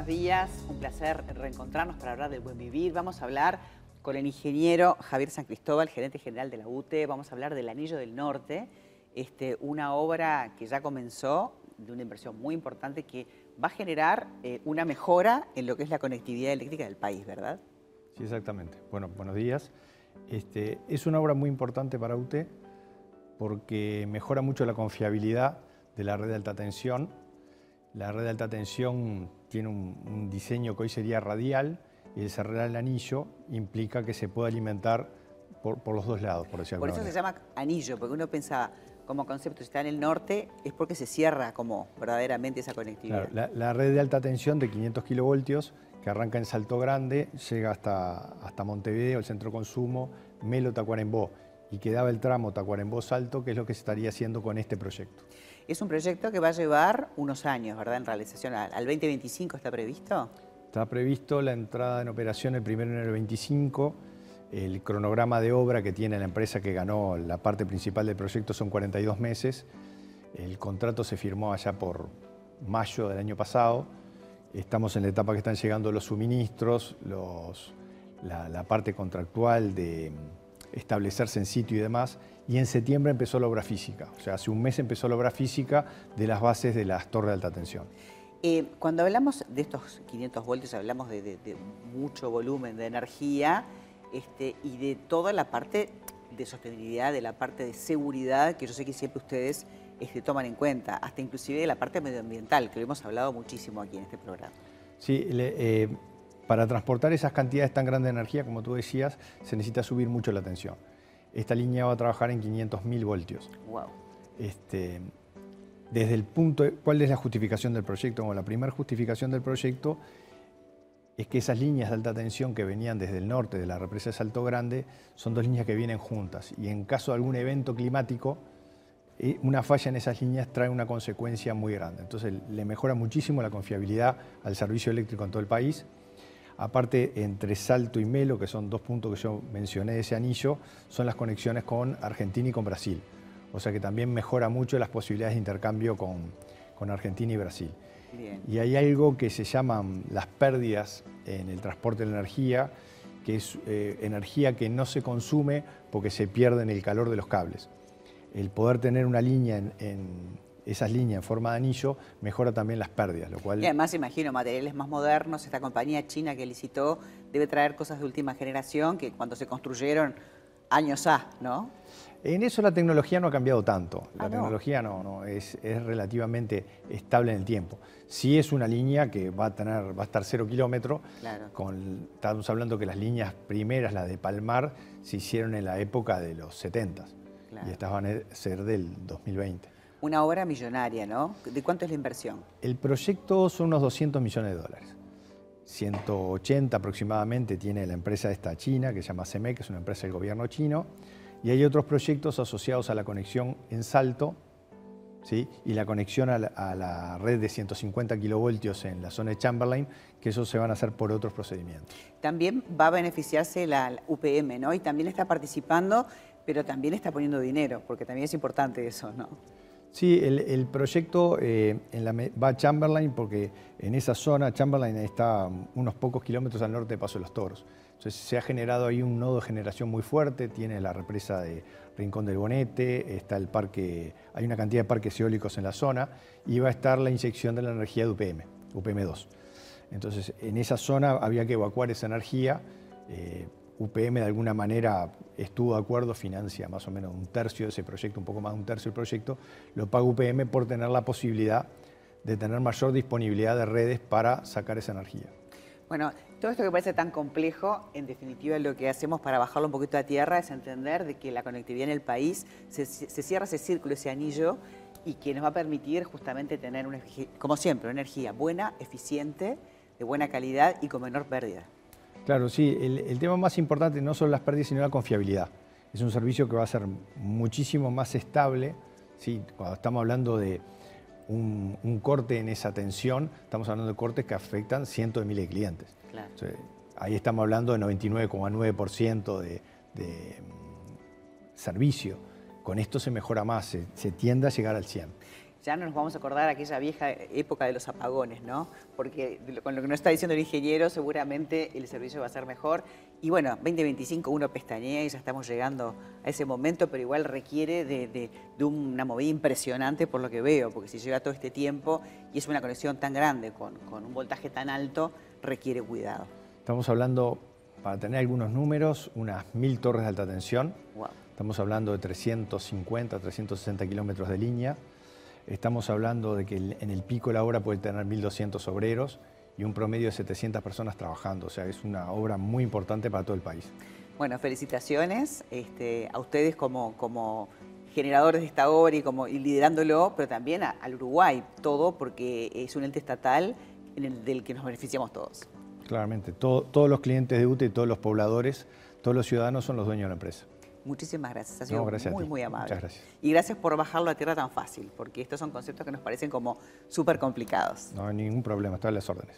buenos días. Un placer reencontrarnos para hablar del buen vivir. Vamos a hablar con el ingeniero Javier San Cristóbal, gerente general de la UTE. Vamos a hablar del Anillo del Norte, este, una obra que ya comenzó de una inversión muy importante que va a generar eh, una mejora en lo que es la conectividad eléctrica del país, ¿verdad? Sí, exactamente. Bueno, buenos días. Este, es una obra muy importante para UTE porque mejora mucho la confiabilidad de la red de alta tensión. La red de alta tensión tiene un, diseño que hoy sería radial y el cerrar el anillo implica que se pueda alimentar por, los dos lados, por decirlo Por eso se llama anillo, porque uno pensaba como concepto, si está en el norte, es porque se cierra como verdaderamente esa conectividad. la, red de alta tensión de 500 kilovoltios que arranca en Salto Grande, llega hasta, hasta Montevideo, el centro consumo, Melo, Tacuarembó, y quedaba el tramo Tacuarembó-Salto, que es lo que se estaría haciendo con este proyecto. Es un proyecto que va a llevar unos años, ¿verdad? En realización, ¿al 2025 está previsto? Está previsto la entrada en operación el primero en el 25. El cronograma de obra que tiene la empresa que ganó la parte principal del proyecto son 42 meses. El contrato se firmó allá por mayo del año pasado. Estamos en la etapa que están llegando los suministros, la parte contractual de establecerse en sitio y demás, y en septiembre empezó la obra física. O sea, hace un mes empezó la obra física de las bases de las torres de alta tensión. Eh, cuando hablamos de estos 500 voltios, hablamos de, mucho volumen de energía este, y de toda la parte de sostenibilidad, de la parte de seguridad, que yo sé que siempre ustedes este, toman en cuenta, hasta inclusive de la parte medioambiental, que lo hemos hablado muchísimo aquí en este programa. Sí, eh, para transportar esas cantidades tan grandes de energía, como tú decías, se necesita subir mucho la tensión. Esta línea va a trabajar en 500.000 voltios. Wow. Este, desde el punto, ¿cuál es la justificación del proyecto? Bueno, la primera justificación del proyecto es que esas líneas de alta tensión que venían desde el norte de la represa de Salto Grande son dos líneas que vienen juntas y en caso de algún evento climático, eh, una falla en esas líneas trae una consecuencia muy grande. Entonces le mejora muchísimo la confiabilidad al servicio eléctrico en todo el país Aparte, entre Salto y Melo, que son dos puntos que yo mencioné de ese anillo, son las conexiones con Argentina y con Brasil. O sea que también mejora mucho las posibilidades de intercambio con, Argentina y Brasil. Y hay algo que se llaman las pérdidas en el transporte de la energía, que es eh, energía que no se consume porque se pierde en el calor de los cables. El poder tener una línea en esas líneas en forma de anillo mejora también las pérdidas, lo cual... Y además imagino materiales más modernos, esta compañía china que licitó debe traer cosas de última generación que cuando se construyeron años A, ¿no? En eso la tecnología no ha cambiado tanto. La ah, tecnología no, no es, relativamente estable en el tiempo. Sí es una línea que va a tener, va a estar cero kilómetros. Claro. estamos hablando que las líneas primeras, las de Palmar, se hicieron en la época de los 70 y estas van a ser del 2020. Una obra millonaria, ¿no? ¿De cuánto es la inversión? El proyecto son unos 200 millones de dólares. 180 aproximadamente tiene la empresa esta china, que se llama CEMEC, que es una empresa del gobierno chino, y hay otros proyectos asociados a la conexión en Salto, ¿sí? y la conexión a la, red de 150 kilovoltios en la zona de Chamberlain, que eso se van a hacer por otros procedimientos. También va a beneficiarse la UPM, ¿no? Y también está participando, pero también está poniendo dinero, porque también es importante eso, ¿no? Sí, el, proyecto eh, va a Chamberlain porque en esa zona, Chamberlain está unos pocos kilómetros al norte de Paso de los Toros. Entonces se ha generado ahí un nodo de generación muy fuerte, tiene la represa de Rincón del Bonete, está el parque, hay una cantidad de parques eólicos en la zona y va a estar la inyección de la energía de UPM, UPM2. Entonces en esa zona había que evacuar esa energía. Eh, UPM de alguna manera estuvo de acuerdo, financia más o menos un tercio de ese proyecto, un poco más de un tercio del proyecto, lo paga UPM por tener la posibilidad de tener mayor disponibilidad de redes para sacar esa energía. Bueno, todo esto que parece tan complejo, en definitiva lo que hacemos para bajarlo un poquito a tierra es entender de que la conectividad en el país se, cierra ese círculo, ese anillo, y que nos va a permitir justamente tener, una, como siempre, una energía buena, eficiente, de buena calidad y con menor pérdida. Claro, sí. El, tema más importante no son las pérdidas, sino la confiabilidad. Es un servicio que va a ser muchísimo más estable. ¿sí? Cuando estamos hablando de un, corte en esa tensión, estamos hablando de cortes que afectan cientos de miles de clientes. ahí estamos hablando de 99,9% de, de mm, servicio. Con esto se mejora más, se, tiende a llegar al 100%. Ya no nos vamos a acordar aquella vieja época de los apagones, ¿no? Porque con lo que nos está diciendo el ingeniero, seguramente el servicio va a ser mejor. Y bueno, 2025 uno pestañea y ya estamos llegando a ese momento, pero igual requiere de, una movida impresionante por lo que veo, porque si lleva todo este tiempo y es una conexión tan grande con, un voltaje tan alto, requiere cuidado. Estamos hablando, para tener algunos números, unas mil torres de alta tensión. Estamos hablando de 350, 360 kilómetros de línea. Estamos hablando de que en el pico la obra puede tener 1.200 obreros y un promedio de 700 personas trabajando. O sea, es una obra muy importante para todo el país. Bueno, felicitaciones este, a ustedes como, como generadores de esta obra y, como, liderándolo, pero también al Uruguay, todo porque es un ente estatal en el, del que nos beneficiamos todos. Claramente, todos los clientes de UTE y todos los pobladores, todos los ciudadanos son los dueños de la empresa. Muchísimas gracias. Ha sido muy, muy amable. Muchas gracias. Y gracias por bajarlo a tierra tan fácil, porque estos son conceptos que nos parecen como súper complicados. No hay ningún problema, están las órdenes.